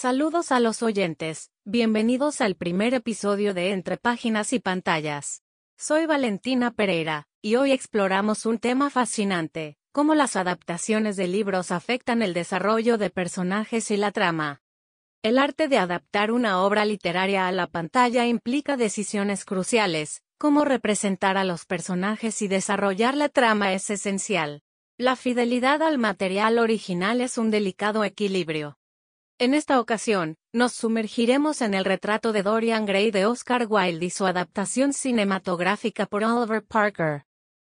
Saludos a los oyentes, bienvenidos al primer episodio de Entre Páginas y Pantallas. Soy Valentina Pereira, y hoy exploramos un tema fascinante, cómo las adaptaciones de libros afectan el desarrollo de personajes y la trama. El arte de adaptar una obra literaria a la pantalla implica decisiones cruciales, cómo representar a los personajes y desarrollar la trama es esencial. La fidelidad al material original es un delicado equilibrio. En esta ocasión, nos sumergiremos en el retrato de Dorian Gray de Oscar Wilde y su adaptación cinematográfica por Oliver Parker.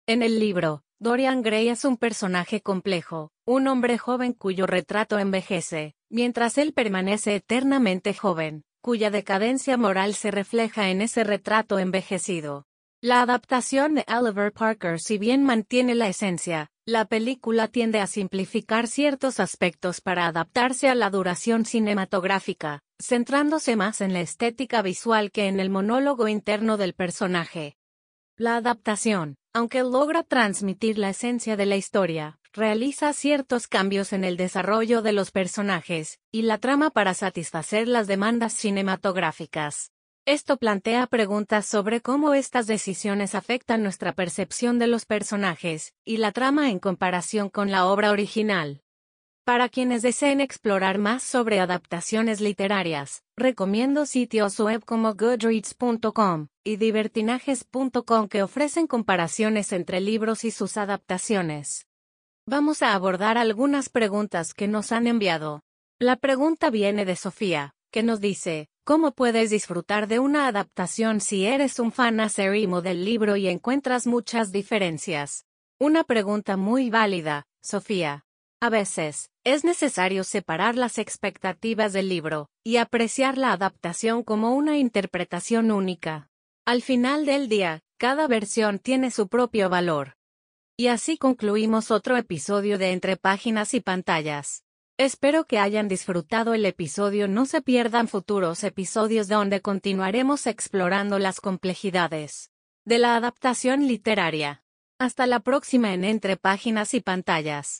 En el libro, Dorian Gray es un personaje complejo, un hombre joven cuyo retrato envejece, mientras él permanece eternamente joven, cuya decadencia moral se refleja en ese retrato envejecido. La adaptación de Oliver Parker si bien mantiene la esencia, la película tiende a simplificar ciertos aspectos para adaptarse a la duración cinematográfica, centrándose más en la estética visual que en el monólogo interno del personaje. La adaptación, aunque logra transmitir la esencia de la historia, realiza ciertos cambios en el desarrollo de los personajes y la trama para satisfacer las demandas cinematográficas. Esto plantea preguntas sobre cómo estas decisiones afectan nuestra percepción de los personajes y la trama en comparación con la obra original. Para quienes deseen explorar más sobre adaptaciones literarias, recomiendo sitios web como goodreads.com y divertinajes.com que ofrecen comparaciones entre libros y sus adaptaciones. Vamos a abordar algunas preguntas que nos han enviado. La pregunta viene de Sofía, que nos dice, ¿Cómo puedes disfrutar de una adaptación si eres un fan del libro y encuentras muchas diferencias? Una pregunta muy válida, Sofía. A veces, es necesario separar las expectativas del libro y apreciar la adaptación como una interpretación única. Al final del día, cada versión tiene su propio valor. Y así concluimos otro episodio de Entre Páginas y Pantallas. Espero que hayan disfrutado el episodio. No se pierdan futuros episodios donde continuaremos explorando las complejidades de la adaptación literaria. Hasta la próxima en Entre Páginas y Pantallas.